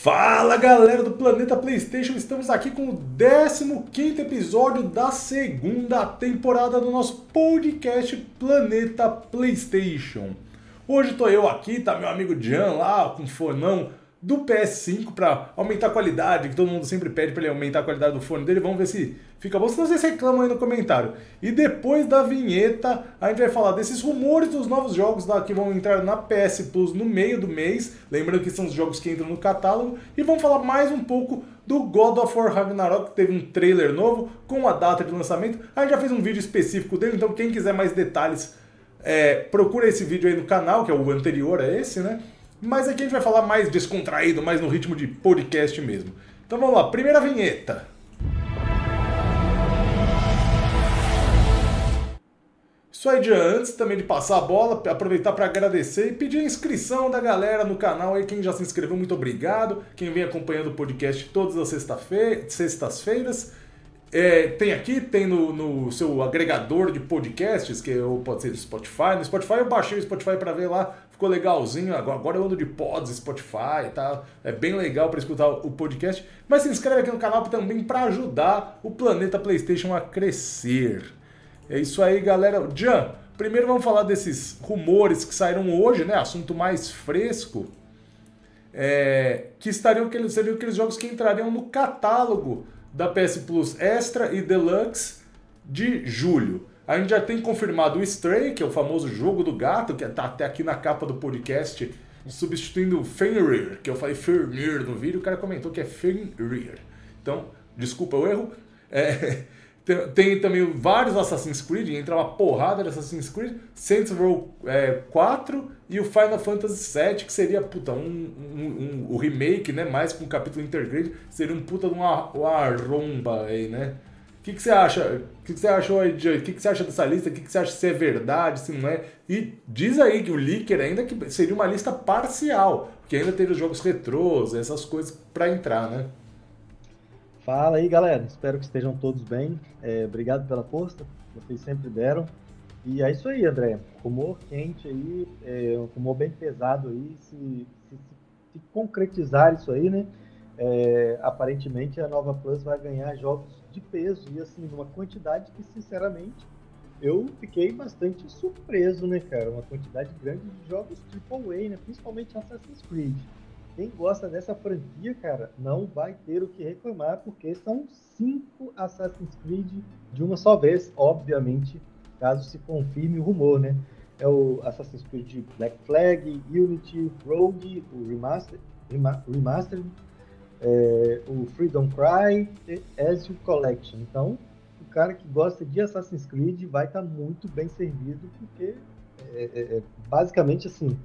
Fala galera do Planeta PlayStation, estamos aqui com o 15 episódio da segunda temporada do nosso podcast Planeta PlayStation. Hoje tô eu aqui, tá meu amigo Jan lá com o fonão do PS5 para aumentar a qualidade, que todo mundo sempre pede para ele aumentar a qualidade do fone dele. Vamos ver se fica bom. Se não, vocês reclamam aí no comentário. E depois da vinheta, a gente vai falar desses rumores dos novos jogos da, que vão entrar na PS Plus no meio do mês. Lembrando que são os jogos que entram no catálogo. E vamos falar mais um pouco do God of War Ragnarok, que teve um trailer novo com a data de lançamento. A gente já fez um vídeo específico dele, então quem quiser mais detalhes, é, procura esse vídeo aí no canal, que é o anterior a esse, né? Mas aqui a gente vai falar mais descontraído, mais no ritmo de podcast mesmo. Então vamos lá, primeira vinheta. Isso aí de antes também de passar a bola, aproveitar para agradecer e pedir a inscrição da galera no canal aí, quem já se inscreveu, muito obrigado. Quem vem acompanhando o podcast todas as sextas-feiras. É, tem aqui, tem no, no, seu agregador de podcasts, que é pode ser Spotify. No Spotify eu baixei o Spotify para ver lá, ficou legalzinho. Agora eu ando de pods, Spotify, tá? É bem legal para escutar o podcast. Mas se inscreve aqui no canal também para ajudar o Planeta PlayStation a crescer. É isso aí, galera. Jan, primeiro vamos falar desses rumores que saíram hoje, né? Assunto mais fresco. É, que estariam aqueles, seriam aqueles jogos que entrariam no catálogo da PS Plus Extra e Deluxe de julho. A gente já tem confirmado o Stray, que é o famoso jogo do gato, que está até aqui na capa do podcast, substituindo o Fenrir, que eu falei Fenrir no vídeo, o cara comentou que é Fenrir. Então, desculpa o erro. É, tem, também vários Assassin's Creed, entra uma porrada de Assassin's Creed, Saints Row é, 4 e o Final Fantasy VII, que seria puta, um, um, um, o remake, né? Mais com um capítulo intergrade, seria um puta de uma, uma arromba aí, né? Que, que você acha? O que, que você achou aí, O que, que você acha dessa lista? O que, que você acha se é verdade, se não é? E diz aí que o Leaker ainda que seria uma lista parcial, porque ainda teve os jogos retrôs, essas coisas para entrar, né? Fala aí, galera. Espero que estejam todos bem. É, obrigado pela força, vocês sempre deram. E é isso aí, André. Rumor quente aí, é, um rumor bem pesado aí. Se, se, se concretizar isso aí, né? É, aparentemente a Nova Plus vai ganhar jogos de peso e assim, numa quantidade que, sinceramente, eu fiquei bastante surpreso, né, cara? Uma quantidade grande de jogos AAA, né? Principalmente Assassin's Creed quem gosta dessa franquia, cara, não vai ter o que reclamar, porque são cinco Assassin's Creed de uma só vez, obviamente, caso se confirme o rumor, né? É o Assassin's Creed Black Flag, Unity, Rogue, o Remastered, Remastered é, o Freedom Cry e Ezio Collection. Então, o cara que gosta de Assassin's Creed vai estar tá muito bem servido, porque é, é, é basicamente assim,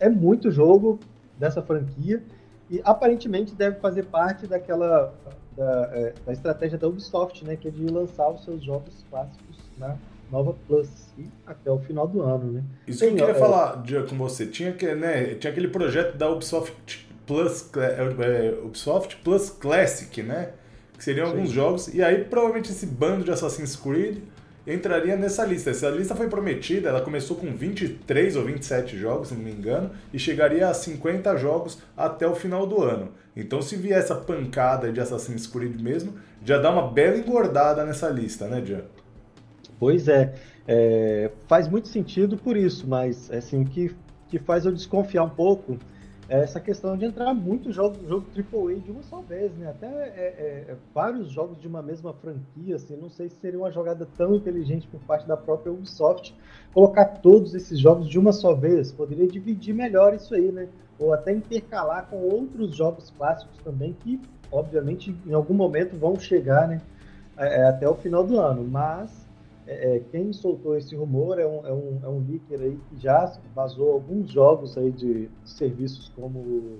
é muito jogo, dessa franquia e aparentemente deve fazer parte daquela da, é, da, estratégia da Ubisoft, né, que é de lançar os seus jogos clássicos na nova Plus e até o final do ano, né? Isso Tem, que eu queria é, falar com você, tinha que, né, tinha aquele projeto da Ubisoft Plus, é, é, Ubisoft Plus Classic, né, que seriam Sim. alguns jogos e aí provavelmente esse bando de Assassin's Creed entraria nessa lista. Essa lista foi prometida, ela começou com 23 ou 27 jogos, se não me engano, e chegaria a 50 jogos até o final do ano. Então, se vier essa pancada de Assassin's Creed mesmo, já dá uma bela engordada nessa lista, né, Jean? Pois é, é faz muito sentido por isso, mas assim, o que, que faz eu desconfiar um pouco é essa questão de entrar muito jogo, jogo AAA de uma só vez, né? Até é, é, é, vários jogos de uma mesma franquia, assim, não sei se seria uma jogada tão inteligente por parte da própria Ubisoft colocar todos esses jogos de uma só vez. Poderia dividir melhor isso aí, né? Ou até intercalar com outros jogos clássicos também que, obviamente, em algum momento vão chegar, né? É, é até o final do ano. Mas é, é, quem soltou esse rumor é um, é, um, é um leaker aí que já vazou alguns jogos aí de, serviços como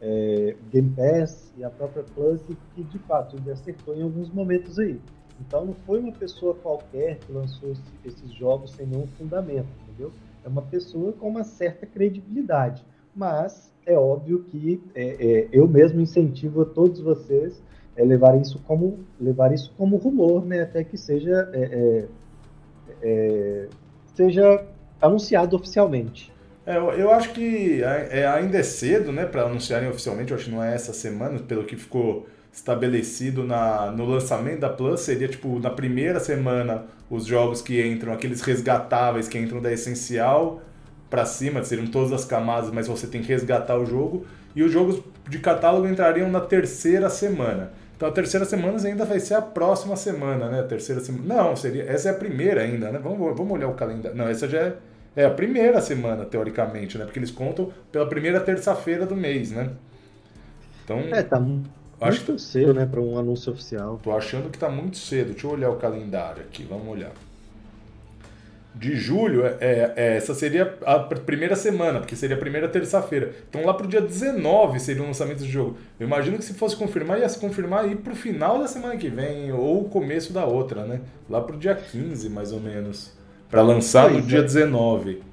é, Game Pass e a própria Plus que de fato ele acertou em alguns momentos aí. Então não foi uma pessoa qualquer que lançou esse, esses jogos sem nenhum fundamento, entendeu? É uma pessoa com uma certa credibilidade. Mas é óbvio que é, é, eu mesmo incentivo a todos vocês é levar isso como levar isso como rumor, né? Até que seja é, é, seja anunciado oficialmente. É, eu, eu acho que é, ainda é cedo, né, para anunciarem oficialmente. Eu acho que não é essa semana, pelo que ficou estabelecido na, no lançamento da Plus. Seria tipo na primeira semana os jogos que entram, aqueles resgatáveis que entram da essencial para cima, seriam todas as camadas, mas você tem que resgatar o jogo. E os jogos de catálogo entrariam na terceira semana. Então a terceira semana ainda vai ser a próxima semana, né? A terceira semana. Não, seria. Essa é a primeira ainda, né? Vamos, vamos olhar o calendário. Não, essa já é, é a primeira semana, teoricamente, né? Porque eles contam pela primeira terça-feira do mês, né? Então. É, tá muito acho cedo, né? Para um anúncio oficial. Tô achando que tá muito cedo. Deixa eu olhar o calendário aqui, vamos olhar de julho, é, é, é, essa seria a primeira semana, porque seria a primeira terça-feira. Então lá pro dia 19 seria o lançamento do jogo. Eu imagino que se fosse confirmar, ia se confirmar aí pro final da semana que vem, ou o começo da outra, né? Lá pro dia 15, mais ou menos. para lançar pois no dia 19.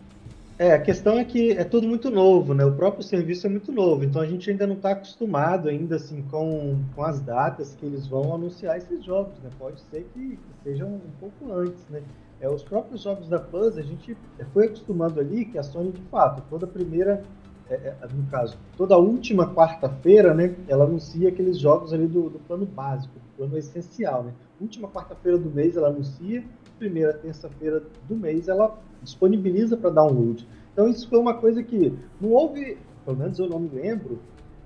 É. a questão é que é tudo muito novo, né? O próprio serviço é muito novo, então a gente ainda não está acostumado ainda assim com, com as datas que eles vão anunciar esses jogos, né? Pode ser que, que sejam um pouco antes, né? é, os próprios jogos da Plus, a gente foi acostumando ali que a Sony, de fato, toda primeira, é, é, no caso, toda última quarta-feira, né, ela anuncia aqueles jogos ali do, do plano básico, do plano essencial, né? Última quarta-feira do mês ela anuncia, primeira terça-feira do mês ela disponibiliza para download. Então isso foi uma coisa que não houve, pelo menos eu não me lembro,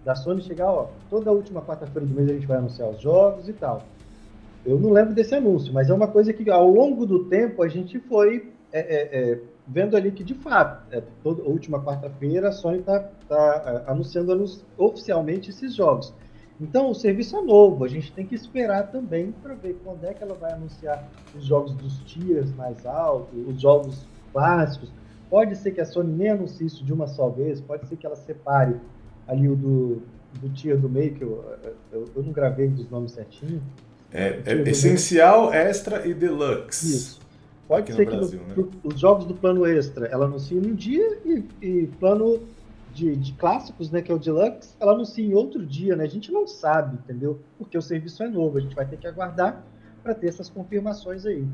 da Sony chegar, ó, toda última quarta-feira do mês a gente vai anunciar os jogos e tal. Eu não lembro desse anúncio, mas é uma coisa que ao longo do tempo a gente foi é, é, é, vendo ali que de fato, é, toda, última quarta-feira a Sony está tá, é, anunciando oficialmente esses jogos. Então o serviço é novo, a gente tem que esperar também para ver quando é que ela vai anunciar os jogos dos tiers mais altos, os jogos clássicos. Pode ser que a Sony nem anuncie isso de uma só vez, pode ser que ela separe ali o do, do tier do meio, que eu, eu, eu não gravei dos nomes certinho, é, é essencial, extra e deluxe. Isso. Pode ser que Brasil, no, né? os jogos do plano extra ela anuncia num dia e, e plano de, de, clássicos, né, que é o deluxe, ela anuncia em outro dia, né? A gente não sabe, entendeu? Porque o serviço é novo, a gente vai ter que aguardar para ter essas confirmações aí.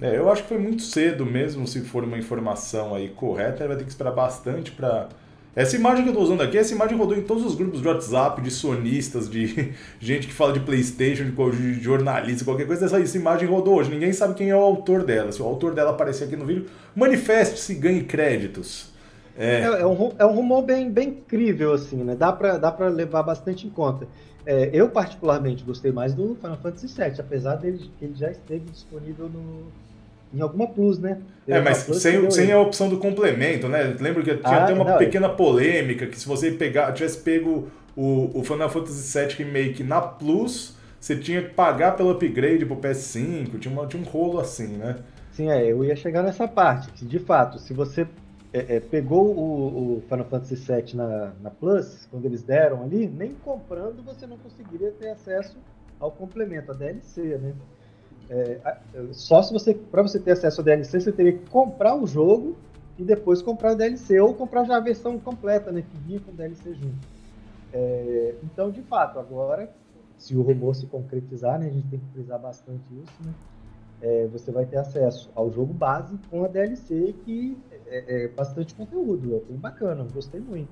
É, eu acho que foi muito cedo mesmo, se for uma informação aí correta, vai ter que esperar bastante para essa imagem que eu estou usando aqui, essa imagem rodou em todos os grupos de WhatsApp, de sonistas, de gente que fala de Playstation, de jornalista, qualquer coisa. Essa, essa imagem rodou hoje. Ninguém sabe quem é o autor dela. Se o autor dela aparecer aqui no vídeo, manifeste-se, ganhe créditos. É, é, é, um, é um rumor bem, bem incrível, assim, né? Dá para dá pra levar bastante em conta. É, eu, particularmente, gostei mais do Final Fantasy VII, apesar dele que ele já esteve disponível no, em alguma plus, né? é, mas sem, sem a opção do complemento, né? Lembro que tinha ah, até uma não, pequena polêmica que se você pegar, tivesse pego o, o Final Fantasy VII Remake na Plus, você tinha que pagar pelo upgrade pro PS5, tinha, uma, tinha um rolo assim, né? Sim, é, eu ia chegar nessa parte, que de fato, se você é, é, pegou o, o, Final Fantasy VII na, na Plus, quando eles deram ali, nem comprando você não conseguiria ter acesso ao complemento, a DLC, né? É, só se você, para você ter acesso ao DLC, você teria que comprar o jogo e depois comprar o DLC, ou comprar já a versão completa, né, que vinha com DLC junto. É, então, de fato, agora, se o rumor se concretizar, né, a gente tem que frisar bastante isso, né, é, você vai ter acesso ao jogo base com a DLC, que é, é bastante conteúdo, é bem bacana, gostei muito.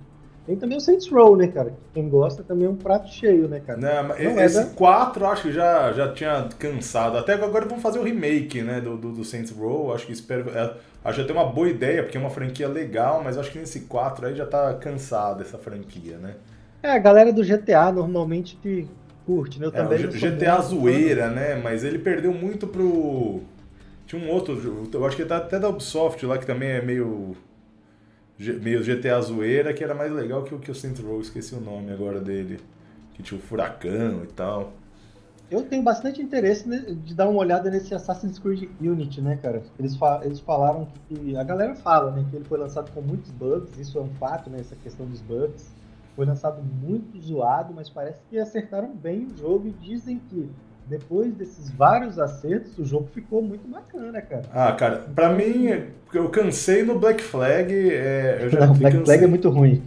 Tem também o Saints Row, né, cara? Quem gosta também é um prato cheio, né, cara? Não, mas Não esse é da... 4 acho que já, já tinha cansado. Até agora vão fazer o remake, né, do, do, do Saints Row. Acho que espero. É, acho até uma boa ideia, porque é uma franquia legal, mas acho que nesse 4 aí já tá cansado essa franquia, né? É, a galera do GTA normalmente que curte, né? Eu é, também. O GTA zoeira, né? Mas ele perdeu muito pro. Tinha um outro, eu acho que tá até da Ubisoft lá, que também é meio meio GTA zoeira, que era mais legal que o que o Saints Row, esqueci o nome agora dele, que tinha o Furacão e tal. Eu tenho bastante interesse de dar uma olhada nesse Assassin's Creed Unity, né, cara? Eles, fa eles falaram que. A galera fala, né, que ele foi lançado com muitos bugs, isso é um fato, né, essa questão dos bugs. Foi lançado muito zoado, mas parece que acertaram bem o jogo e dizem que depois desses vários acertos, o jogo ficou muito bacana, cara. Ah, cara, pra mim, eu cansei no Black Flag. É, eu já Não, Black cansei. Flag é muito ruim.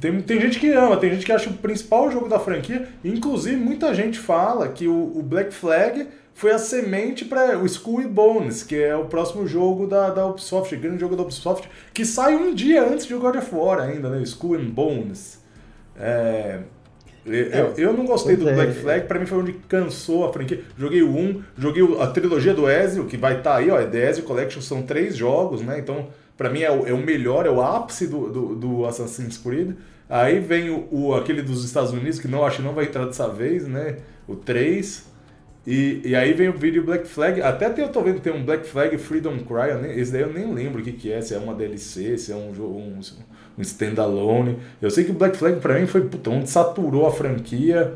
Tem, tem gente que ama, tem gente que acha o principal jogo da franquia. Inclusive, muita gente fala que o, o Black Flag foi a semente para o e Bones, que é o próximo jogo da, da Ubisoft, grande jogo da Ubisoft, que sai um dia antes de God of War ainda, né? Skull and Bones. É, eu, eu não gostei do Black é. Flag, pra mim foi onde cansou a franquia. Joguei o 1, joguei a trilogia do Ezio, que vai estar tá aí, ó, The Ezio Collection, são três jogos, né? Então, pra mim é o, é o melhor, é o ápice do, do, do Assassin's Creed. Aí vem o, o, aquele dos Estados Unidos, que não acho que não vai entrar dessa vez, né? O 3. E, e aí vem o vídeo Black Flag. Até tem, eu tô vendo que tem um Black Flag Freedom Cry. Nem, esse daí eu nem lembro o que, que é. Se é uma DLC, se é um jogo. Um, um standalone. Eu sei que o Black Flag pra mim foi puta, onde saturou a franquia.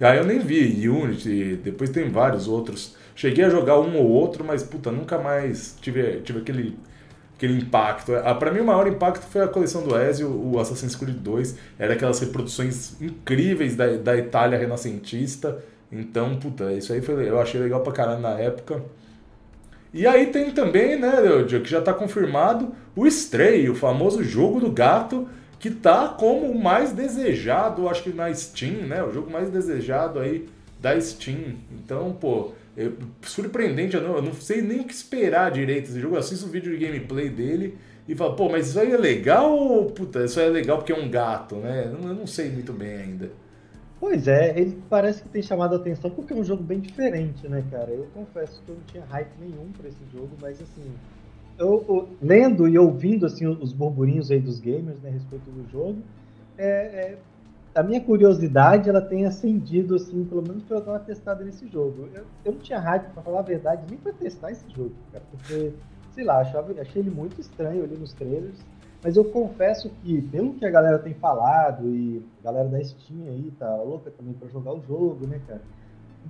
Aí eu nem vi Unity, depois tem vários outros. Cheguei a jogar um ou outro, mas puta, nunca mais tive, tive aquele, aquele impacto. Ah, pra mim o maior impacto foi a coleção do Ezio, o Assassin's Creed 2. Era aquelas reproduções incríveis da, da Itália renascentista então, puta, isso aí foi, eu achei legal pra caralho na época. E aí tem também, né, que já tá confirmado, o Stray, o famoso jogo do gato, que tá como o mais desejado, acho que na Steam, né? O jogo mais desejado aí da Steam. Então, pô, é surpreendente, eu não, eu não sei nem o que esperar direito desse jogo. Eu assisto o vídeo de gameplay dele e falo, pô, mas isso aí é legal ou, puta, isso aí é legal porque é um gato, né? Eu não sei muito bem ainda. Pois é, ele parece que tem chamado a atenção porque é um jogo bem diferente, né, cara? Eu confesso que eu não tinha hype nenhum para esse jogo, mas assim, eu, eu, lendo e ouvindo assim os burburinhos aí dos gamers né, a respeito do jogo, é, é, a minha curiosidade ela tem acendido assim, pelo menos para dar uma testada nesse jogo. Eu, eu não tinha hype para falar a verdade nem para testar esse jogo, cara, porque sei lá, achava, achei ele muito estranho ali nos trailers. Mas eu confesso que, pelo que a galera tem falado, e a galera da Steam aí tá louca também para jogar o jogo, né, cara?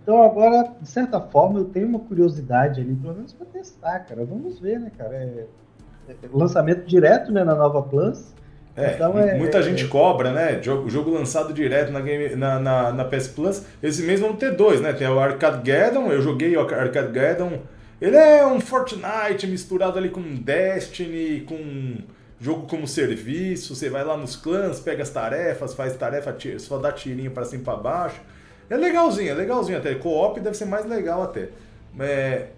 Então agora, de certa forma, eu tenho uma curiosidade ali, pelo menos para testar, cara. Vamos ver, né, cara? É, é, lançamento direto, né, na Nova Plus. É, então é, muita é, gente cobra, né? Jogo, jogo lançado direto na, game, na, na, na PS Plus. Esse mesmo vão ter dois, né? Tem o Arcade Gaddon, eu joguei o Arcade Gaddon. Ele é um Fortnite misturado ali com Destiny, com jogo como serviço, você vai lá nos clãs, pega as tarefas, faz tarefa, só dá tirinho para cima e para baixo. É legalzinho, é legalzinho até. Co-op deve ser mais legal até. É,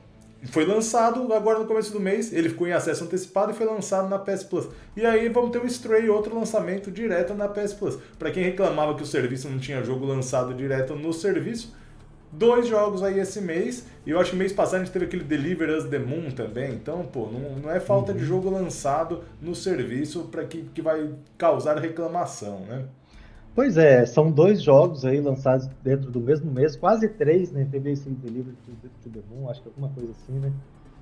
foi lançado agora no começo do mês, ele ficou em acesso antecipado e foi lançado na PS Plus. E aí vamos ter o Stray, outro lançamento direto na PS Plus. Para quem reclamava que o serviço não tinha jogo lançado direto no serviço, dois jogos aí esse mês. E eu acho que mês passado a gente teve aquele Deliver Us The Moon também. Então, pô, não, não é falta uhum. de jogo lançado no serviço para que, que vai causar reclamação, né? Pois é, são dois jogos aí lançados dentro do mesmo mês, quase três, né? Teve esse Deliver to The Moon, acho que alguma coisa assim, né?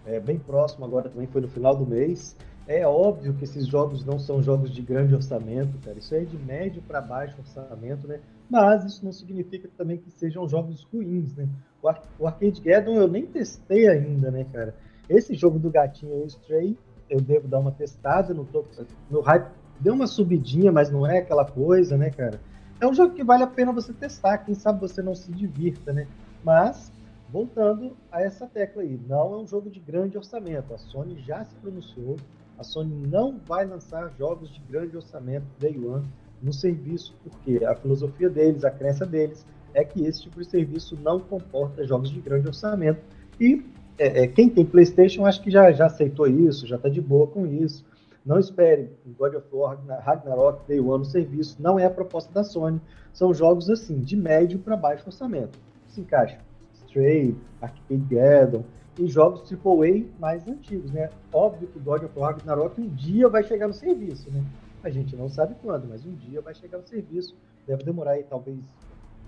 É, bem próximo agora também, foi no final do mês. É óbvio que esses jogos não são jogos de grande orçamento, cara. Isso é de médio para baixo orçamento, né? Mas isso não significa também que sejam jogos ruins, né? O, o Arcade Gathering eu nem testei ainda, né, cara? Esse jogo do gatinho Stray, eu devo dar uma testada, no tô, meu hype deu uma subidinha, mas não é aquela coisa, né, cara? É um jogo que vale a pena você testar, quem sabe você não se divirta, né? Mas voltando a essa tecla aí, não é um jogo de grande orçamento. A Sony já se pronunciou a Sony não vai lançar jogos de grande orçamento Day One no serviço, porque a filosofia deles, a crença deles, é que esse tipo de serviço não comporta jogos de grande orçamento. E é, é, quem tem PlayStation acho que já, já aceitou isso, já está de boa com isso. Não espere God of War, Ragnarok, Day One no serviço, não é a proposta da Sony. São jogos assim, de médio para baixo orçamento. Se encaixa Stray, Arcade Gathering, em jogos AAA mais antigos, né? Óbvio que God of War Ragnarok um dia vai chegar no serviço, né? A gente não sabe quando, mas um dia vai chegar no serviço. Deve demorar aí, talvez,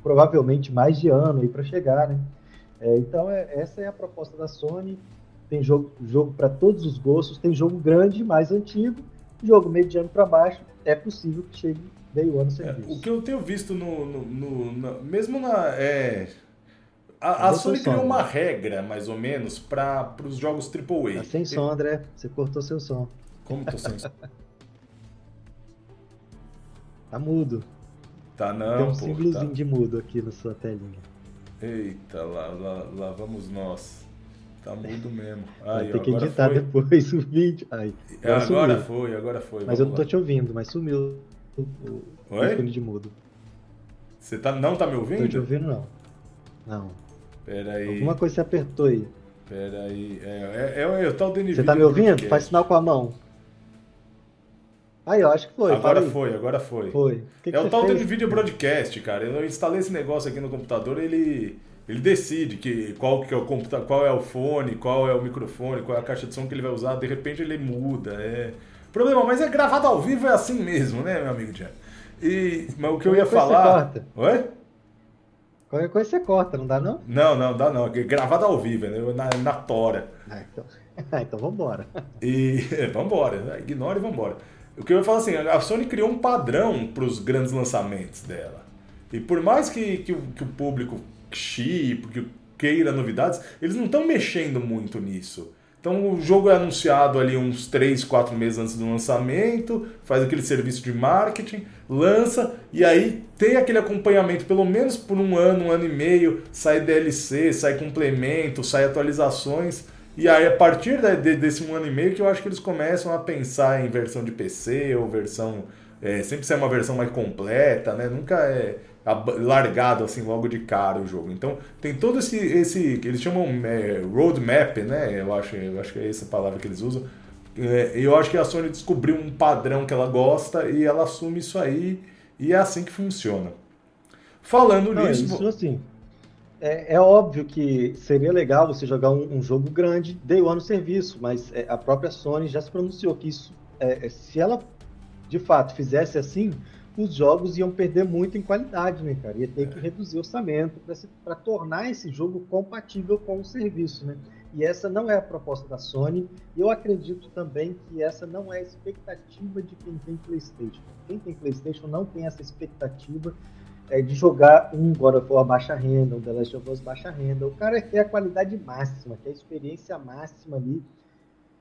provavelmente mais de ano aí para chegar, né? É, então, é, essa é a proposta da Sony. Tem jogo, jogo para todos os gostos, tem jogo grande, mais antigo, jogo mediano para baixo. É possível que chegue Day One no serviço. É, o que eu tenho visto no, no, no, no mesmo na é, a, a Sony criou uma regra, mais ou menos, para os jogos AAA. Tá sem som, André. Você cortou seu som. Como tô sem som? tá mudo. Tá não, Tem um pô, símbolozinho tá... de mudo aqui na sua telinha. Eita, lá, lá, lá vamos nós. Tá mudo mesmo. Vai ter que editar foi. depois o vídeo. Aí, agora, agora foi, agora foi. Mas eu não tô lá. te ouvindo, mas sumiu o, o ícone de mudo. Você tá, não tá me ouvindo? Tô te ouvindo, não. Não. Pera aí. Alguma coisa você apertou aí. Pera aí. É, é, é, é, tá o Você tá me ouvindo? Faz sinal com a mão. Aí, eu acho que foi. Agora foi, agora foi. Foi. Que que é o tal fez? do vídeo broadcast, cara. Eu instalei esse negócio aqui no computador, ele ele decide que qual que é o computador, qual é o fone, qual é o microfone, qual é a caixa de som que ele vai usar, de repente ele muda. É problema, mas é gravado ao vivo é assim mesmo, né, meu amigo Jean? E mas o que eu ia falar, Oi? Qualquer coisa você corta, não dá não? Não, não, dá não. É gravado ao vivo, né? na, na tora. Ah, então, ah, então vambora. E é, vambora, ignora e vambora. O que eu falar assim, a Sony criou um padrão para os grandes lançamentos dela. E por mais que, que, que o público chip, que queira novidades, eles não estão mexendo muito nisso. Então o jogo é anunciado ali uns 3, 4 meses antes do lançamento, faz aquele serviço de marketing, lança e aí tem aquele acompanhamento pelo menos por um ano, um ano e meio, sai DLC, sai complemento, sai atualizações. E aí, a partir de, desse um ano e meio, que eu acho que eles começam a pensar em versão de PC ou versão. É, sempre ser uma versão mais completa, né? Nunca é largado assim logo de cara o jogo. Então tem todo esse, esse eles chamam é, roadmap, né? Eu acho, eu acho que é essa palavra que eles usam. É, eu acho que a Sony descobriu um padrão que ela gosta e ela assume isso aí e é assim que funciona. Falando Não, nisso, isso assim. É, é, óbvio que seria legal você jogar um, um jogo grande day one no serviço, mas é, a própria Sony já se pronunciou que isso, é, é se ela de fato fizesse assim, os jogos iam perder muito em qualidade, né, cara? Ia ter que reduzir o orçamento para tornar esse jogo compatível com o serviço, né? E essa não é a proposta da Sony. E eu acredito também que essa não é a expectativa de quem tem PlayStation. Quem tem PlayStation não tem essa expectativa é, de jogar um God of War baixa renda, um The Last of Us baixa renda. O cara quer a qualidade máxima, quer a experiência máxima ali.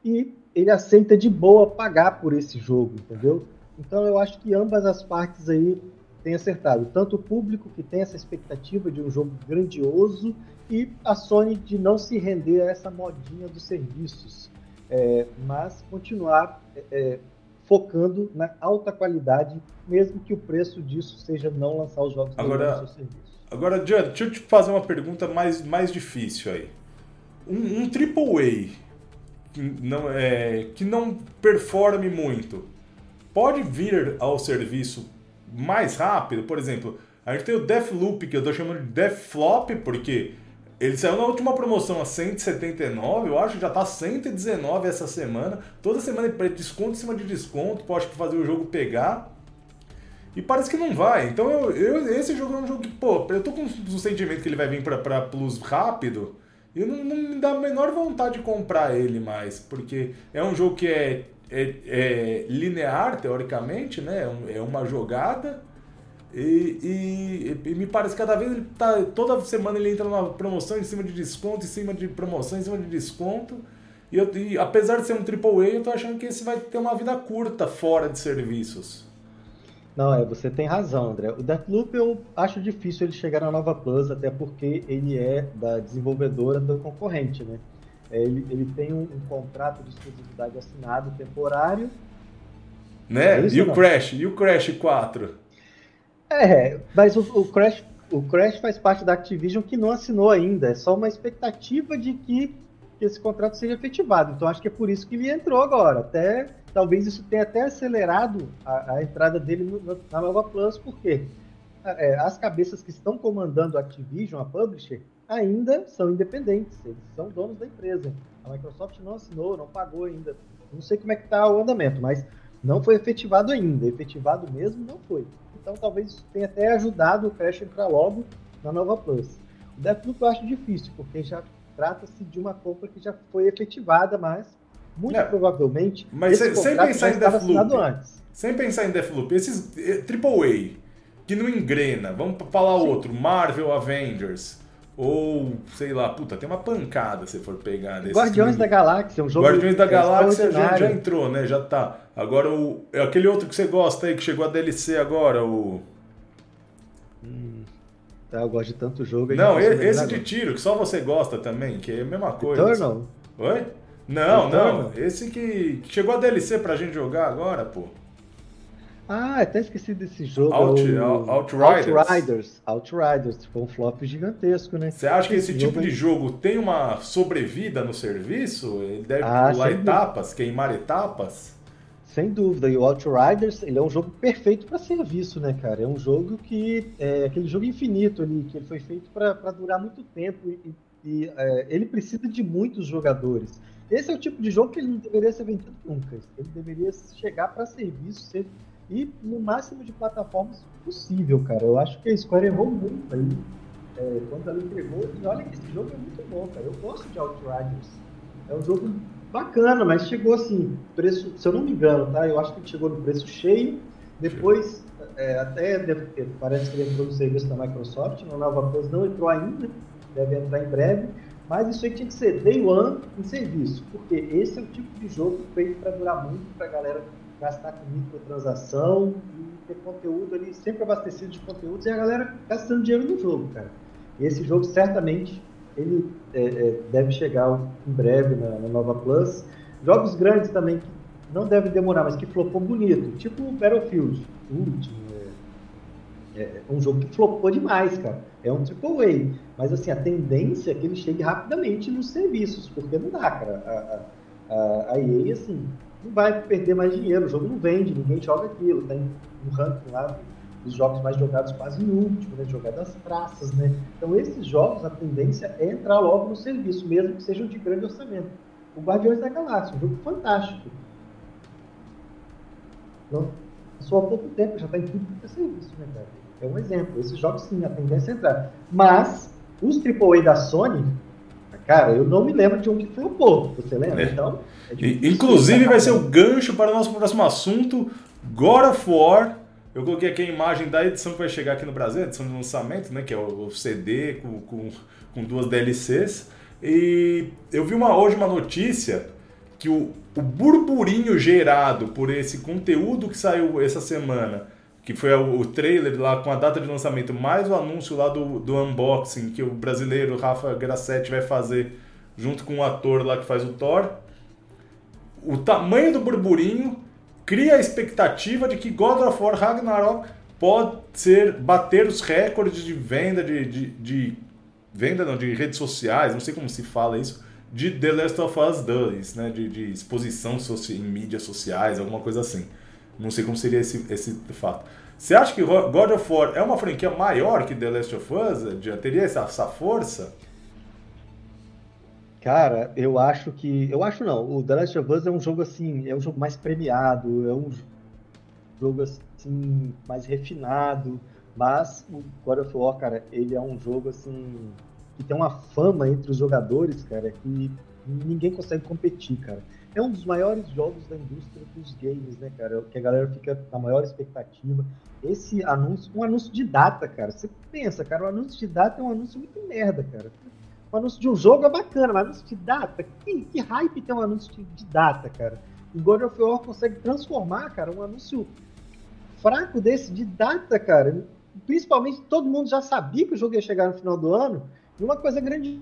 E ele aceita de boa pagar por esse jogo, entendeu? Então eu acho que ambas as partes aí têm acertado. Tanto o público que tem essa expectativa de um jogo grandioso e a Sony de não se render a essa modinha dos serviços, é, mas continuar é, é focando na alta qualidade, mesmo que o preço disso seja não lançar os jogos agora, no seu serviço. Agora, John, deixa eu te fazer uma pergunta mais, mais difícil aí. Um, um AAA que não, é, que não performe muito, pode vir ao serviço mais rápido. Por exemplo, a gente tem o Deathloop, que eu estou chamando de Deathflop, porque ele saiu na última promoção a 179, eu acho que já está 119 essa semana. Toda semana é desconto em cima de desconto, pode fazer o jogo pegar. E parece que não vai. Então eu, eu, esse jogo é um jogo que, pô, eu tô com o sentimento que ele vai vir para Plus rápido. E não, não me dá a menor vontade de comprar ele mais. Porque é um jogo que é é, é linear, teoricamente, né? É, é uma jogada. E, e, e, me parece que cada vez ele tá. Toda semana ele entra numa promoção em cima de desconto, em cima de promoção, em cima de desconto. E, eu, e apesar de ser um AAA, eu tô achando que esse vai ter uma vida curta fora de serviços. Não, é, você tem razão, André. O Deathloop eu acho difícil ele chegar na Nova Plus, até porque ele é da desenvolvedora do concorrente, né? É, ele, ele tem um, um, contrato de exclusividade assinado temporário. Né? É e o Crash? E o Crash 4? É, mas o, o, Crash, o Crash faz parte da Activision que não assinou ainda. É só uma expectativa de que, esse contrato seja efetivado. Então acho que é por isso que ele entrou agora. Até talvez isso tenha até acelerado a, a entrada dele no, na Nova Plus, porque é, as cabeças que estão comandando a Activision, a publisher, ainda são independentes, eles são donos da empresa. A Microsoft não assinou, não pagou ainda. Não sei como é que está o andamento, mas não foi efetivado ainda. Efetivado mesmo não foi. Então talvez isso tenha até ajudado o Crash a entrar logo na Nova Plus. O Deathloop eu acho difícil, porque já trata-se de uma compra que já foi efetivada, mas muito não, provavelmente mas esse sem pensar em Deathloop, antes. Sem pensar em Deathloop, esses AAA eh, que não engrena, vamos falar Sim. outro, Marvel Avengers, ou, sei lá, puta, tem uma pancada se for pegar desse Guardiões da Galáxia, um jogo Guardiões da Galáxia já, já, entrou, né? Já tá. Agora o. É aquele outro que você gosta aí, que chegou a DLC agora, o. Hum, tá, eu gosto de tanto jogo. Não, esse de tiro, que só você gosta também, que é a mesma coisa. Eternal? Oi? Não, Eternal. não. Esse que chegou a DLC pra gente jogar agora, pô. Ah, até esqueci desse jogo. Out, é o... Outriders. Outriders. Outriders. Foi um flop gigantesco, né? Você acha que esse, esse tipo de jogo tem uma sobrevida no serviço? Ele deve ah, pular etapas, dúvida. queimar etapas? Sem dúvida. E o Outriders, ele é um jogo perfeito para serviço, né, cara? É um jogo que... É aquele jogo infinito ali, que ele foi feito para durar muito tempo e, e é, ele precisa de muitos jogadores. Esse é o tipo de jogo que ele não deveria ser vendido nunca. Ele deveria chegar para serviço, ser e no máximo de plataformas possível, cara. Eu acho que a Square errou muito aí é, quando ela entregou. E olha que esse jogo é muito bom, cara. Eu gosto de Outriders. É um jogo bacana, mas chegou assim, preço, se eu não me engano, tá? Eu acho que chegou no preço cheio. Depois, é, até deve ter, parece que ele entrou no serviço da Microsoft, no Nova Plus não entrou ainda, deve entrar em breve. Mas isso aí tinha que ser day one em serviço, porque esse é o tipo de jogo feito para durar muito, para galera gastar com microtransação e ter conteúdo ali sempre abastecido de conteúdos e a galera gastando dinheiro no jogo, cara. E esse jogo certamente ele é, é, deve chegar em breve na, na, Nova Plus. Jogos grandes também que não devem demorar, mas que flopou bonito, tipo Battlefield, o último. É, é, um jogo que flopou demais, cara. É um triple A. Mas assim, a tendência é que ele chegue rapidamente nos serviços, porque não dá, cara. A, a, a EA, assim, não vai perder mais dinheiro, o jogo não vende, ninguém joga aquilo, tem um ranking lá dos jogos mais jogados quase em último, né, jogar das praças, né? Então esses jogos, a tendência é entrar logo no serviço, mesmo que sejam de grande orçamento. O Guardiões da Galáxia, um jogo fantástico. Não, só há pouco tempo, já está em tudo que é serviço, né, cara? É um exemplo. Esses jogos, sim, a tendência é entrar. Mas, os AAA da Sony, cara, eu não me lembro de um que flopou. Você lembra? É. Então, é Inclusive, vai ser o gancho para o nosso próximo assunto: God of War. Eu coloquei aqui a imagem da edição que vai chegar aqui no Brasil, a edição de lançamento, né? Que é o CD com, com, com duas DLCs. E eu vi uma, hoje uma notícia que o, o burburinho gerado por esse conteúdo que saiu essa semana, que foi o, trailer lá com a data de lançamento, mais o anúncio lá do, do unboxing que o brasileiro Rafa Grassetti vai fazer junto com o ator lá que faz o Thor o tamanho do burburinho cria a expectativa de que God of War Ragnarok pode ser bater os recordes de venda de, de, de venda não, de redes sociais, não sei como se fala isso, de The Last of Us 2, né, de, de exposição em mídias sociais, alguma coisa assim. Não sei como seria esse, esse fato. Você acha que God of War é uma franquia maior que The Last of Us? Já teria essa, essa força? Cara, eu acho que. Eu acho não. O The Last of Us é um jogo assim. É um jogo mais premiado, é um jogo assim, mais refinado. Mas o God of War, cara, ele é um jogo assim. que tem uma fama entre os jogadores, cara, que ninguém consegue competir, cara. É um dos maiores jogos da indústria dos games, né, cara? Que a galera fica na maior expectativa. Esse anúncio, um anúncio de data, cara. Você pensa, cara, o anúncio de data é um anúncio muito merda, cara um anúncio de um jogo é bacana, mas anúncio de data, que, que hype tem um anúncio de, de data, cara? O God of War consegue transformar, cara, um anúncio fraco desse de data, cara. Principalmente todo mundo já sabia que o jogo ia chegar no final do ano, e uma coisa grande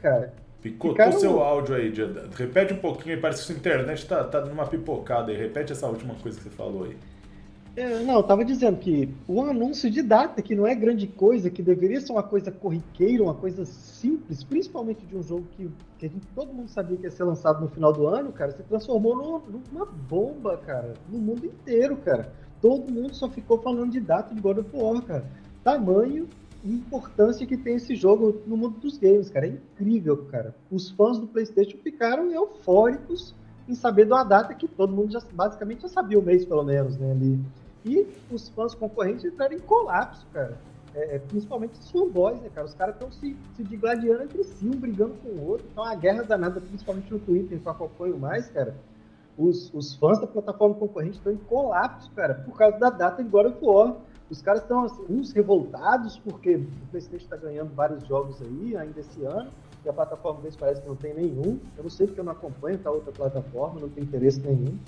cara. Picotou seu áudio aí, Repete um pouquinho aí, parece que sua internet tá, tá dando uma pipocada aí. Repete essa última coisa que você falou aí. É, não, eu tava dizendo que o anúncio de data, que não é grande coisa, que deveria ser uma coisa corriqueira, uma coisa simples, principalmente de um jogo que, que gente, todo mundo sabia que ia ser lançado no final do ano, cara, se transformou no, numa bomba, cara, no mundo inteiro, cara. Todo mundo só ficou falando de data de God of War, cara. Tamanho importância que tem esse jogo no mundo dos games, cara. É incrível, cara. Os fãs do PlayStation ficaram eufóricos em saber de uma data que todo mundo já, basicamente já sabia o mês, pelo menos, né, ali e os fãs concorrentes entraram em colapso, cara. É, é, principalmente os fanboys, né, cara? Os caras estão se, se digladiando entre si, um brigando com o outro. Então a guerra danada, principalmente no Twitter, que eu acompanho mais, cara. Os, os fãs da plataforma concorrente estão em colapso, cara, por causa da data de God of War. Os caras estão, assim, uns revoltados, porque o PlayStation está ganhando vários jogos aí, ainda esse ano, e a plataforma deles parece que não tem nenhum. Eu não sei porque eu não acompanho tá outra plataforma, não tenho interesse nenhum.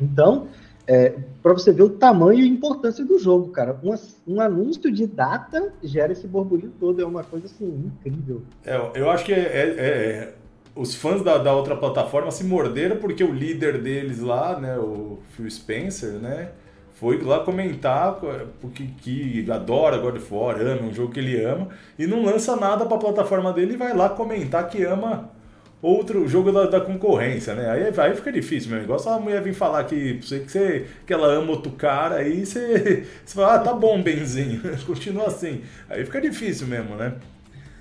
Então, é, para você ver o tamanho e importância do jogo, cara. Um, um, anúncio de data gera esse burburinho todo, é uma coisa assim incrível. É, eu acho que é, é, é os fãs da, da outra plataforma se morderam porque o líder deles lá, né, o Phil Spencer, né, foi lá comentar porque que adora God of War, ama, é um jogo que ele ama, e não lança nada para a plataforma dele e vai lá comentar que ama outro jogo da, da concorrência, né? Aí, aí fica difícil mesmo. Igual só a mulher vir falar que, que, você, que ela ama outro cara, aí você, você fala, ah, tá bom, Benzinho, continua assim. Aí fica difícil mesmo, né?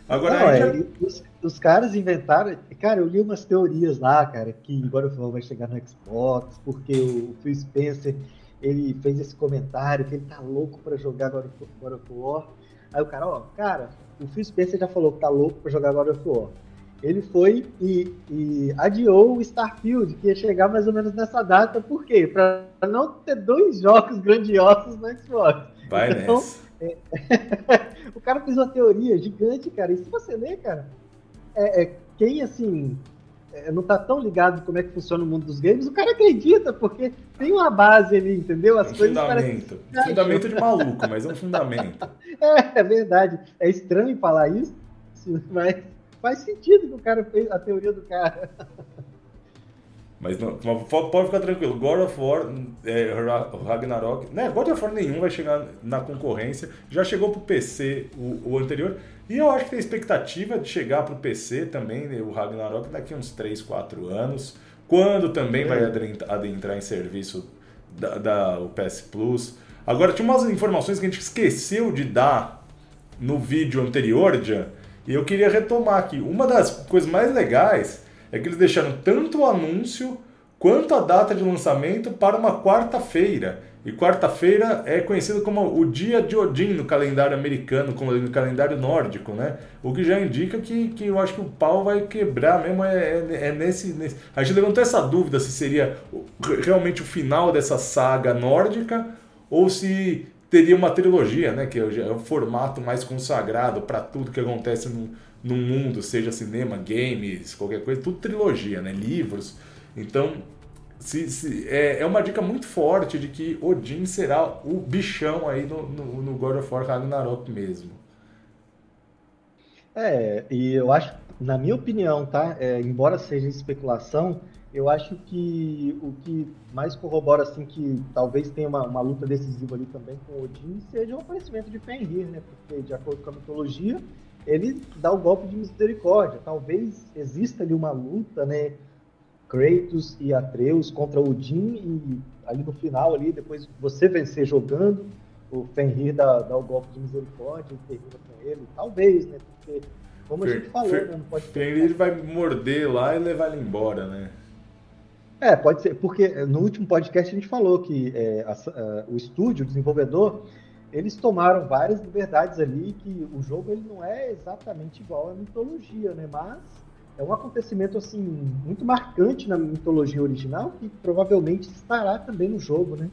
Agora Não, é, já... os, os, caras inventaram. Cara, eu li umas teorias lá, cara, que agora o vai chegar no Xbox, porque o Phil Spencer ele fez esse comentário que ele tá louco para jogar God of War. Aí o cara, ó, cara, o Phil Spencer já falou que tá louco para jogar God of War. Ele foi e, e, adiou o Starfield, que ia chegar mais ou menos nessa data, por quê? Para não ter dois jogos grandiosos no Xbox. Vai então, nessa. É... o cara fez uma teoria gigante, cara. E se você ler, cara, é, é quem assim não tá tão ligado como é que funciona o mundo dos games, o cara acredita, porque tem uma base ali, entendeu? As um coisas fundamento. Parecem... Fundamento de maluco, mas é um fundamento. é, é verdade. É estranho falar isso, mas faz sentido que o cara fez a teoria do cara. Mas não, pode ficar tranquilo, God of War, é, Ragnarok, né? God of War nenhum vai chegar na concorrência. Já chegou pro PC o, o anterior. E eu acho que tem expectativa de chegar pro PC também, né, o Ragnarok, daqui uns 3, 4 anos. Quando também é. vai adentrar em serviço da, da, o PS Plus. Agora, tinha umas informações que a gente esqueceu de dar no vídeo anterior, já, e eu queria retomar aqui. Uma das coisas mais legais é que eles deixaram tanto o anúncio quanto a data de lançamento para uma quarta-feira. E quarta-feira é conhecido como o dia de Odin no calendário americano, como no calendário nórdico, né? O que já indica que, que eu acho que o pau vai quebrar mesmo é, é, é nesse, nesse. A gente levantou essa dúvida se seria realmente o final dessa saga nórdica ou se teria uma trilogia, né? Que é o formato mais consagrado para tudo que acontece no, no mundo, seja cinema, games, qualquer coisa, tudo trilogia, né? Livros. Então, se, se, é, é uma dica muito forte de que Odin será o bichão aí no, no, no God of War Ragnarok mesmo. É, e eu acho, na minha opinião, tá? É, embora seja especulação, eu acho que o que mais corrobora, assim, que talvez tenha uma, uma luta decisiva ali também com Odin, seja o aparecimento de Fenrir, né? Porque, de acordo com a mitologia, ele dá o golpe de misericórdia. Talvez exista ali uma luta, né? Kratos e Atreus contra Odin e ali no final ali depois você vencer jogando o Fenrir dá, dá o golpe de misericórdia e termina com ele talvez né porque como Fer, a gente falou Fer, né, não pode Fenrir vai morder lá e levar ele embora né é pode ser porque no último podcast a gente falou que é, a, a, o estúdio o desenvolvedor eles tomaram várias liberdades ali que o jogo ele não é exatamente igual à mitologia né mas é um acontecimento assim muito marcante na mitologia original que provavelmente estará também no jogo, né?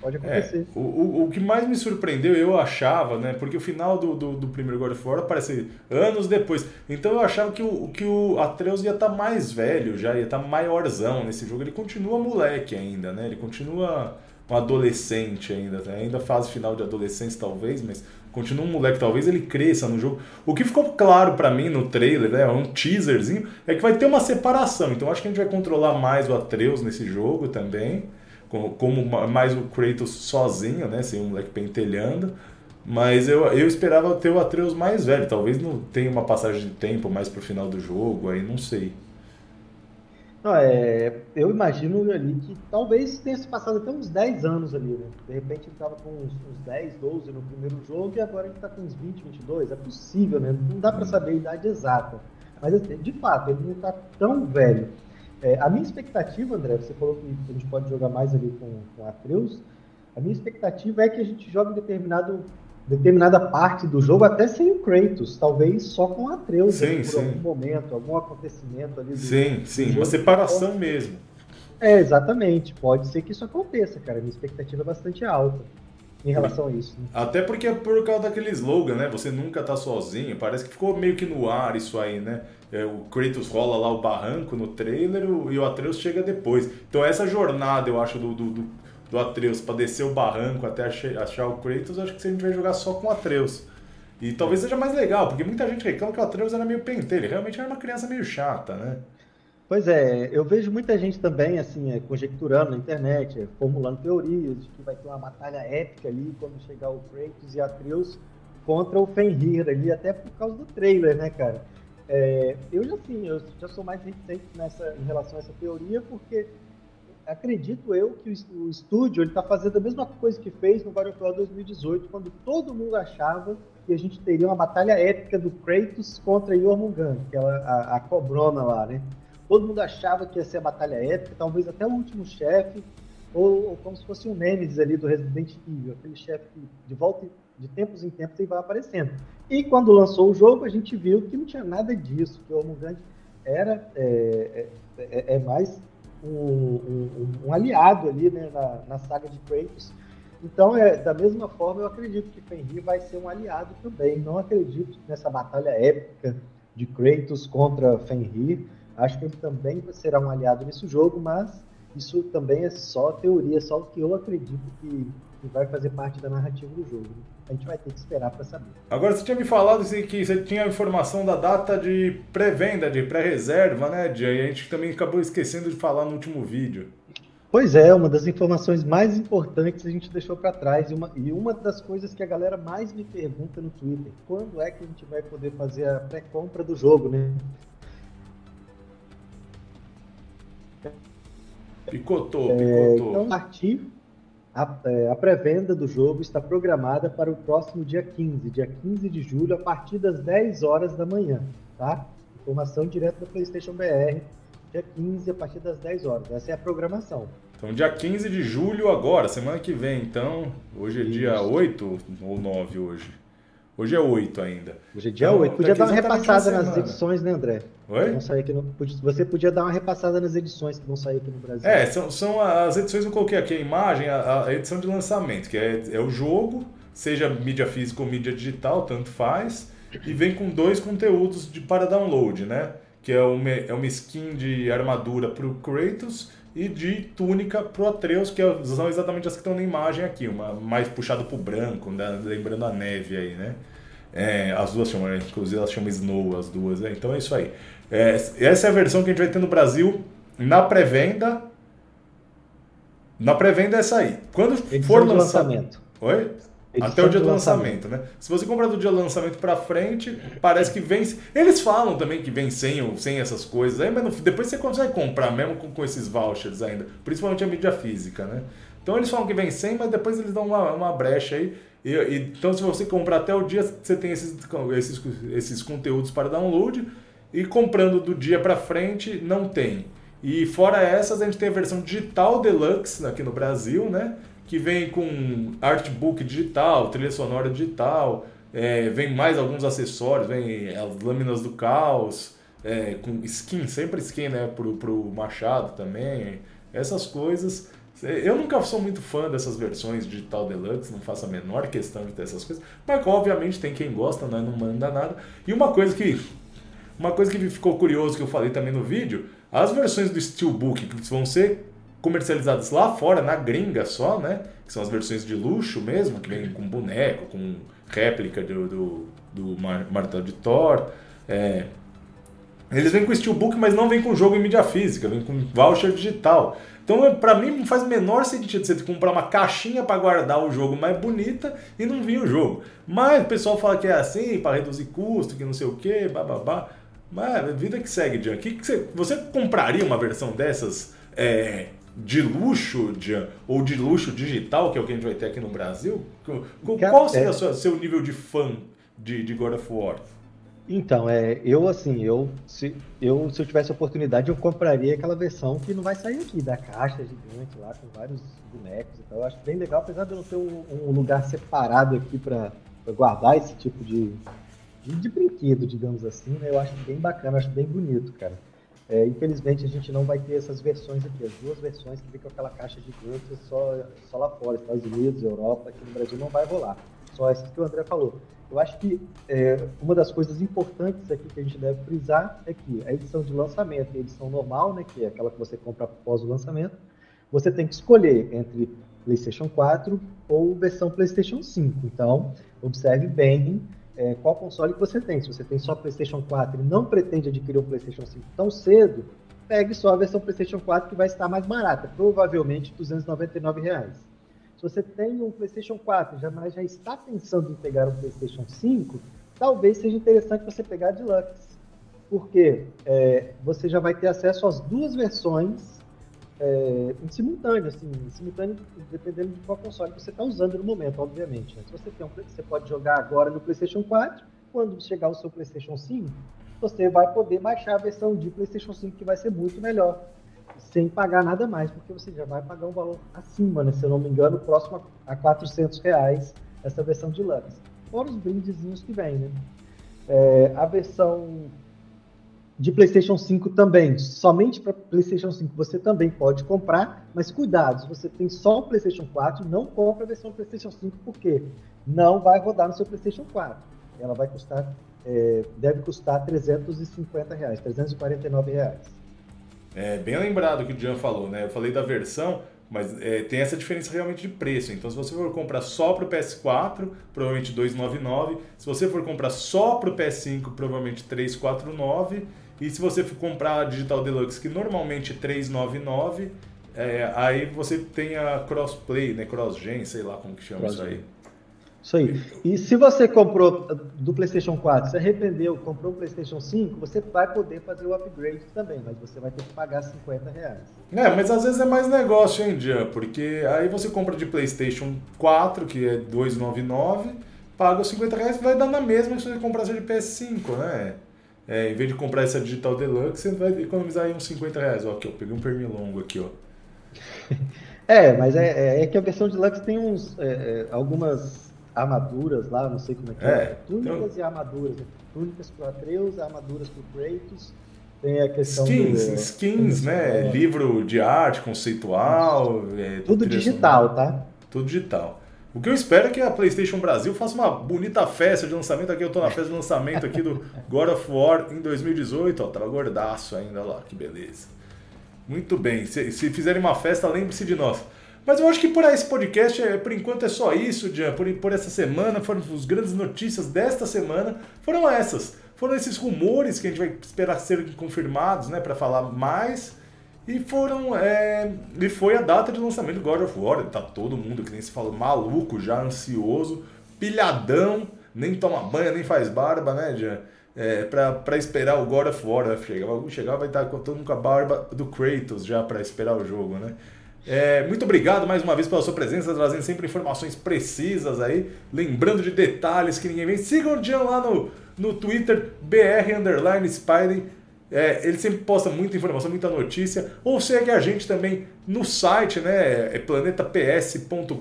Pode é, acontecer. É, o, o, o, que mais me surpreendeu, eu achava, né? Porque o final do, do, do primeiro God of War aparece anos depois. Então eu achava que o, que o Atreus ia estar tá mais velho já, ia estar tá maiorzão nesse jogo. Ele continua moleque ainda, né? Ele continua um adolescente ainda. Né? Ainda fase final de adolescência, talvez, mas continua um moleque, talvez ele cresça no jogo. O que ficou claro para mim no trailer, né, um teaserzinho, é que vai ter uma separação. Então acho que a gente vai controlar mais o Atreus nesse jogo também, como, como mais o Kratos sozinho, né, sem um moleque pentelhando. Mas eu, eu esperava ter o Atreus mais velho. Talvez não tenha uma passagem de tempo mais pro final do jogo, aí não sei. Não, é, eu imagino ali que talvez tenha se passado até uns 10 anos ali, né? De repente ele estava com uns, uns 10, 12 no primeiro jogo e agora ele está com uns 20, 22. É possível, né? Não dá para saber a idade exata. Mas, assim, de fato, ele não está tão velho. É, a minha expectativa, André, você falou que a gente pode jogar mais ali com, com Atreus. A minha expectativa é que a gente jogue determinado determinada parte do jogo até sem o Kratos, talvez só com o Atreus sim, por sim. algum momento, algum acontecimento ali. Do, sim, sim, uma separação mesmo. É, exatamente. Pode ser que isso aconteça, cara. Minha expectativa é bastante alta em relação a isso. Né? Até porque é por causa daquele slogan, né? Você nunca tá sozinho. Parece que ficou meio que no ar isso aí, né? É, o Kratos rola lá o barranco no trailer e o Atreus chega depois. Então essa jornada, eu acho, do, do, do do Atreus para descer o barranco até achar o Kratos, acho que a gente vai jogar só com o Atreus. E talvez seja mais legal, porque muita gente reclama que o Atreus era meio pentelho, ele realmente era uma criança meio chata, né? Pois é, eu vejo muita gente também, assim, é, conjecturando na internet, é, formulando teorias de que vai ter uma batalha épica ali quando chegar o Kratos e Atreus contra o Fenrir ali, até por causa do trailer, né, cara? É, eu já, assim, eu já sou mais resistente nessa, em relação a essa teoria, porque acredito eu que o, estúdio está fazendo a mesma coisa que fez no War 2018, quando todo mundo achava que a gente teria uma batalha épica do Kratos contra Jormungand, que é a, a cobrona lá, né? Todo mundo achava que ia ser a batalha épica, talvez até o último chefe, ou, ou, como se fosse um Nemesis ali do Resident Evil, aquele chefe que de volta de tempos em tempos ele vai aparecendo. E quando lançou o jogo, a gente viu que não tinha nada disso, que o Ormungand era é, é, é, é mais um, um, um, aliado ali né, na, na, saga de Kratos. Então, é, da mesma forma, eu acredito que Fenrir vai ser um aliado também. Não acredito nessa batalha épica de Kratos contra Fenrir. Acho que ele também será um aliado nesse jogo, mas isso também é só teoria, só o que eu acredito que, que vai fazer parte da narrativa do jogo. A gente vai ter que esperar para saber. Agora, você tinha me falado assim, que você tinha a informação da data de pré-venda, de pré-reserva, né, Dia? E a gente também acabou esquecendo de falar no último vídeo. Pois é, uma das informações mais importantes a gente deixou para trás e uma, e uma das coisas que a galera mais me pergunta no Twitter, quando é que a gente vai poder fazer a pré-compra do jogo, né? Picotou, é, picotou. então, partir, a, é, a pré-venda do jogo está programada para o próximo dia 15, dia 15 de julho, a partir das 10 horas da manhã, tá? Informação direto da PlayStation BR, dia 15, a partir das 10 horas. Essa é a programação. Então, dia 15 de julho agora, semana que vem, então. Hoje é Isso. dia 8 ou 9 hoje? Hoje é 8 ainda. Hoje é dia então, 8. Podia dar uma repassada nas edições, né, André? Oi? Vão sair aqui no... Você podia dar uma repassada nas edições que vão sair aqui no Brasil. É, são, são as edições, eu coloquei aqui a imagem, a, a edição de lançamento, que é, é o jogo, seja mídia física ou mídia digital, tanto faz, e vem com dois conteúdos de, para download, né? Que é uma, é uma skin de armadura para o Kratos e de túnica para o Atreus, que é, são exatamente as que estão na imagem aqui, uma mais puxada para o branco, né? lembrando a neve aí, né? É, as duas chamam, inclusive elas chamam Snow, as duas, né? Então é isso aí. É, essa é a versão que a gente vai ter no Brasil na pré-venda. Na pré-venda é essa aí. Quando Edição for lançamento. Oi? Edição Até o dia do lançamento, lançamento, né? Se você comprar do dia do lançamento para frente, parece que vem. Eles falam também que vem sem, sem essas coisas aí, mas no, depois você consegue comprar mesmo com, com, esses vouchers ainda. Principalmente a mídia física, né? Então eles falam que vem sem, mas depois eles dão uma, uma brecha aí. E, e, então, se você comprar até o dia, você tem esses, esses, esses conteúdos para download. E comprando do dia para frente, não tem. E fora essas, a gente tem a versão digital deluxe aqui no Brasil, né? Que vem com artbook digital, trilha sonora digital, é, vem mais alguns acessórios, vem as lâminas do caos, é, com skin, sempre skin, né? Pro, pro Machado também, essas coisas. Eu nunca sou muito fã dessas versões digital deluxe, não faço a menor questão de ter essas coisas, mas obviamente tem quem gosta, né? não manda nada. E uma coisa que uma coisa que ficou curioso que eu falei também no vídeo, as versões do Steelbook que vão ser comercializadas lá fora, na gringa só, né? Que são as versões de luxo mesmo, que vem com boneco, com réplica do, do, do martelo de Thor. É, eles vêm com Steelbook, mas não vem com jogo em mídia física, vem com voucher digital. Então, é, para mim, faz menor sentido você comprar uma caixinha para guardar o jogo mais bonita e não vir o jogo. Mas o pessoal fala que é assim, para reduzir custo, que não sei o que, bababá. Mas vida que segue, Jean. Que que você, você compraria uma versão dessas é, de luxo, Jean? Ou de luxo digital, que é o que a gente vai ter aqui no Brasil? Qual seria o seu nível de fã de, de God of War? Então, é, eu assim, eu se, eu se eu tivesse oportunidade, eu compraria aquela versão que não vai sair aqui, da caixa gigante lá, com vários bonecos e tal. Eu acho bem legal, apesar de eu não ter um, um lugar separado aqui para guardar esse tipo de, de, brinquedo, digamos assim, né? Eu acho bem bacana, acho bem bonito, cara. É, infelizmente a gente não vai ter essas versões aqui, as duas versões que vem com aquela caixa gigante só, só lá fora, Estados Unidos, Europa, aqui no Brasil não vai rolar. Só essas que o André falou. Eu acho que é, uma das coisas importantes aqui que a gente deve frisar é que a edição de lançamento e a edição normal, né, que é aquela que você compra após o lançamento, você tem que escolher entre PlayStation 4 ou versão PlayStation 5. Então, observe bem é, qual console que você tem. Se você tem só PlayStation 4 e não pretende adquirir um PlayStation 5 tão cedo, pegue só a versão PlayStation 4 que vai estar mais barata, provavelmente 299 reais. Se você tem um PlayStation 4, já, já está pensando em pegar um PlayStation 5, talvez seja interessante você pegar a Deluxe. Porque é, você já vai ter acesso às duas versões é, simultâneo, assim, simultâneo, dependendo de qual console você está usando no momento, obviamente. Se você tem um, você pode jogar agora no PlayStation 4, quando chegar o seu PlayStation 5, você vai poder baixar a versão de PlayStation 5 que vai ser muito melhor, sem pagar nada mais, porque você já vai pagar um valor acima, né? Se eu não me engano, próximo a 400 reais essa versão de Lux. Fora os brindezinhos que vem, né? É, a versão de PlayStation 5 também, somente para PlayStation 5 você também pode comprar, mas cuidado, se você tem só o PlayStation 4, não compre a versão PlayStation 5 porque não vai rodar no seu PlayStation 4. Ela vai custar, é, deve custar 350 reais, 349 reais. É bem lembrado que o Jean falou, né? Eu falei da versão, mas é, tem essa diferença realmente de preço. Então, se você for comprar só para o PS4, provavelmente 299. Se você for comprar só para o PS5, provavelmente 349. E se você for comprar a Digital Deluxe, que normalmente é 399, é, aí você tem a crossplay, né? Cross-gen, sei lá como que chama isso aí. Isso aí. E se você comprou do PlayStation 4, se arrependeu, comprou o PlayStation 5, você vai poder fazer o upgrade também, mas você vai ter que pagar 50 reais. É, mas às vezes é mais negócio, hein, Jean? Porque aí você compra de PlayStation 4, que é 299, paga os 50 reais, vai dar na mesma que se você comprasse de PS5, né? É, em vez de comprar essa Digital Deluxe, você vai economizar aí uns 50 reais. Ó, aqui, ó, peguei um pernilongo aqui, ó. É, mas é, é, é que a versão Deluxe tem uns, é, é algumas armaduras lá, não sei como é que é. é. Túnicas então... e armaduras. Né? Túnicas para Atreus, armaduras para Kratos. Tem a questão skins, do, skins, né? Livro de arte conceitual. Tudo digital, tá? Tudo digital. O que eu espero é que a PlayStation Brasil faça uma bonita festa de lançamento. Aqui eu tô na festa de lançamento aqui do God of War em 2018. Ó, tava gordaço ainda, lá, que beleza. Muito bem. Se, se fizerem uma festa, lembre-se de nós. Mas eu acho que por esse podcast, é, por enquanto, é só isso, Jean. Por, por essa semana, foram as grandes notícias desta semana, foram essas. Foram esses rumores que a gente vai esperar serem confirmados, né, para falar mais. E foram. É, e foi a data de lançamento do God of War. Tá todo mundo, que nem se fala, maluco, já ansioso, pilhadão, nem toma banho, nem faz barba, né, Jean? É, pra, pra esperar o God of War né? chegar. Chegar vai estar todo mundo com a barba do Kratos já para esperar o jogo, né? É, muito obrigado mais uma vez pela sua presença, trazendo sempre informações precisas aí, lembrando de detalhes que ninguém vê. Sigam o Jean lá no, no Twitter, BR Underline é, ele sempre posta muita informação, muita notícia. Ou segue a gente também no site, né? É planetaps.com.br.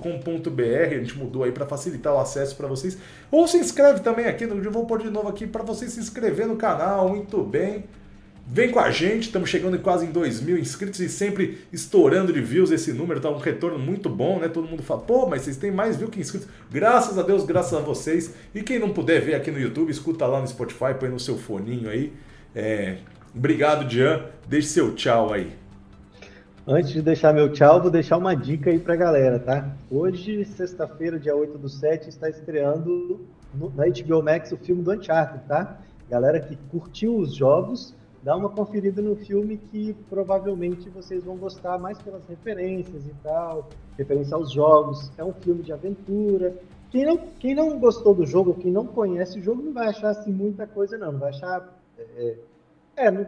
A gente mudou aí para facilitar o acesso para vocês. Ou se inscreve também aqui. Eu vou pôr de novo aqui para você se inscrever no canal. Muito bem. Vem com a gente, estamos chegando quase em 2 mil inscritos e sempre estourando de views esse número, tá um retorno muito bom, né? Todo mundo fala, pô, mas vocês têm mais views que inscritos. Graças a Deus, graças a vocês. E quem não puder ver aqui no YouTube, escuta lá no Spotify, põe no seu foninho aí. É, Obrigado, Jean. Deixe seu tchau aí. Antes de deixar meu tchau, vou deixar uma dica aí pra galera, tá? Hoje, sexta-feira, dia 8 do 7, está estreando no, na HBO Max o filme do Uncharted, tá? Galera que curtiu os jogos, dá uma conferida no filme que provavelmente vocês vão gostar mais pelas referências e tal, referência aos jogos. É um filme de aventura. Quem não, quem não gostou do jogo, quem não conhece o jogo, não vai achar assim muita coisa, não. Não vai achar. É, é,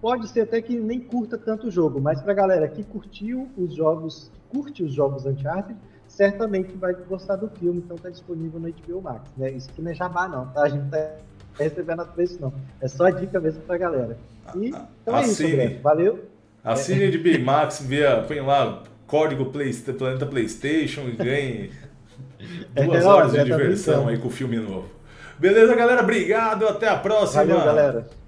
pode ser até que nem curta tanto o jogo, mas pra galera que curtiu os jogos, curte os jogos Uncharted, certamente vai gostar do filme, então tá disponível no HBO Max, né? Isso aqui não é jabá não, tá? A gente tá recebendo a preço não. É só a dica mesmo pra galera. E então Assine. é isso, André. Valeu. Assine de HBO Max, via, põe lá código Play, Planeta Playstation e ganhe é, duas é, horas de diversão aí com o filme novo. Beleza, galera? Obrigado. Até a próxima. Valeu, galera.